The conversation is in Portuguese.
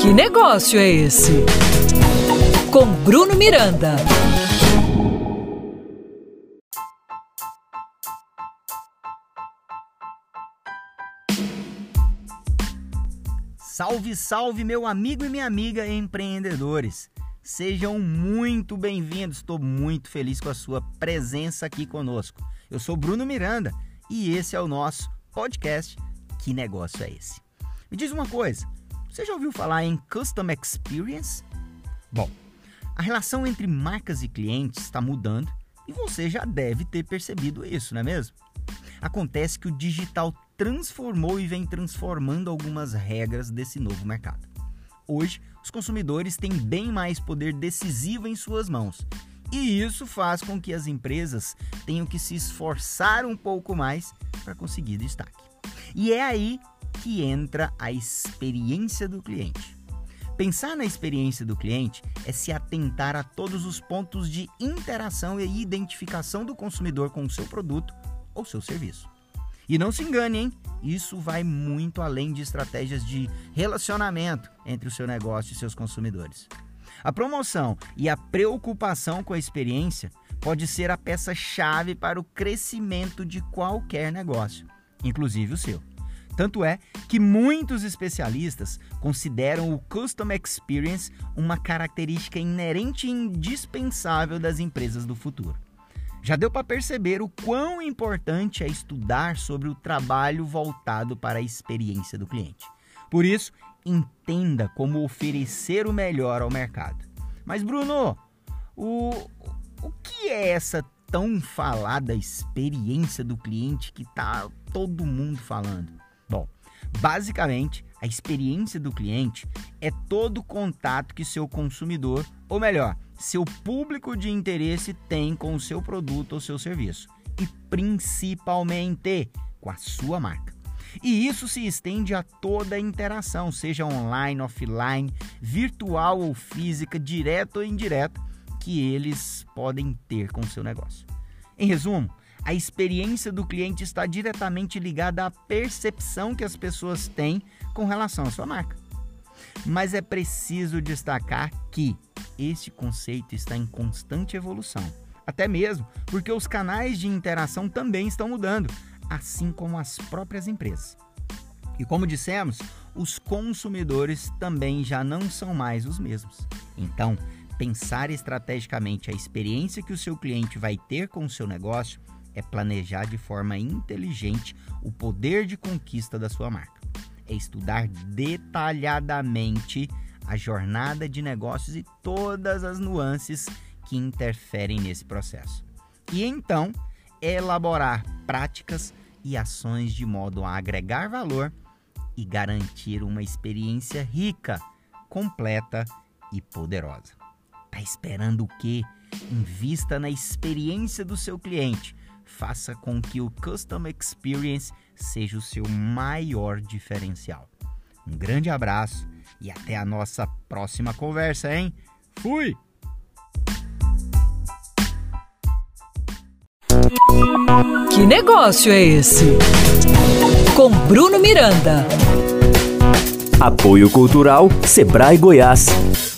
Que negócio é esse? Com Bruno Miranda. Salve, salve, meu amigo e minha amiga empreendedores. Sejam muito bem-vindos. Estou muito feliz com a sua presença aqui conosco. Eu sou Bruno Miranda e esse é o nosso podcast. Que negócio é esse? Me diz uma coisa: você já ouviu falar em Custom Experience? Bom, a relação entre marcas e clientes está mudando e você já deve ter percebido isso, não é mesmo? Acontece que o digital transformou e vem transformando algumas regras desse novo mercado. Hoje, os consumidores têm bem mais poder decisivo em suas mãos. E isso faz com que as empresas tenham que se esforçar um pouco mais para conseguir destaque. E é aí que entra a experiência do cliente. Pensar na experiência do cliente é se atentar a todos os pontos de interação e identificação do consumidor com o seu produto ou seu serviço. E não se engane, hein? Isso vai muito além de estratégias de relacionamento entre o seu negócio e seus consumidores. A promoção e a preocupação com a experiência pode ser a peça-chave para o crescimento de qualquer negócio, inclusive o seu. Tanto é que muitos especialistas consideram o Custom Experience uma característica inerente e indispensável das empresas do futuro. Já deu para perceber o quão importante é estudar sobre o trabalho voltado para a experiência do cliente. Por isso, entenda como oferecer o melhor ao mercado. Mas, Bruno, o, o que é essa tão falada experiência do cliente que tá todo mundo falando? Bom, basicamente, a experiência do cliente é todo o contato que seu consumidor, ou melhor, seu público de interesse tem com o seu produto ou seu serviço e principalmente com a sua marca. E isso se estende a toda a interação, seja online, offline, virtual ou física, direta ou indireta, que eles podem ter com o seu negócio. Em resumo, a experiência do cliente está diretamente ligada à percepção que as pessoas têm com relação à sua marca. Mas é preciso destacar que este conceito está em constante evolução, até mesmo porque os canais de interação também estão mudando, assim como as próprias empresas. E como dissemos, os consumidores também já não são mais os mesmos. Então, pensar estrategicamente a experiência que o seu cliente vai ter com o seu negócio é planejar de forma inteligente o poder de conquista da sua marca. É estudar detalhadamente a jornada de negócios e todas as nuances que interferem nesse processo. E então, elaborar práticas e ações de modo a agregar valor e garantir uma experiência rica, completa e poderosa. Tá esperando o quê? Invista na experiência do seu cliente faça com que o Custom Experience seja o seu maior diferencial. Um grande abraço e até a nossa próxima conversa, hein? Fui! Que negócio é esse? Com Bruno Miranda. Apoio Cultural Sebrae Goiás.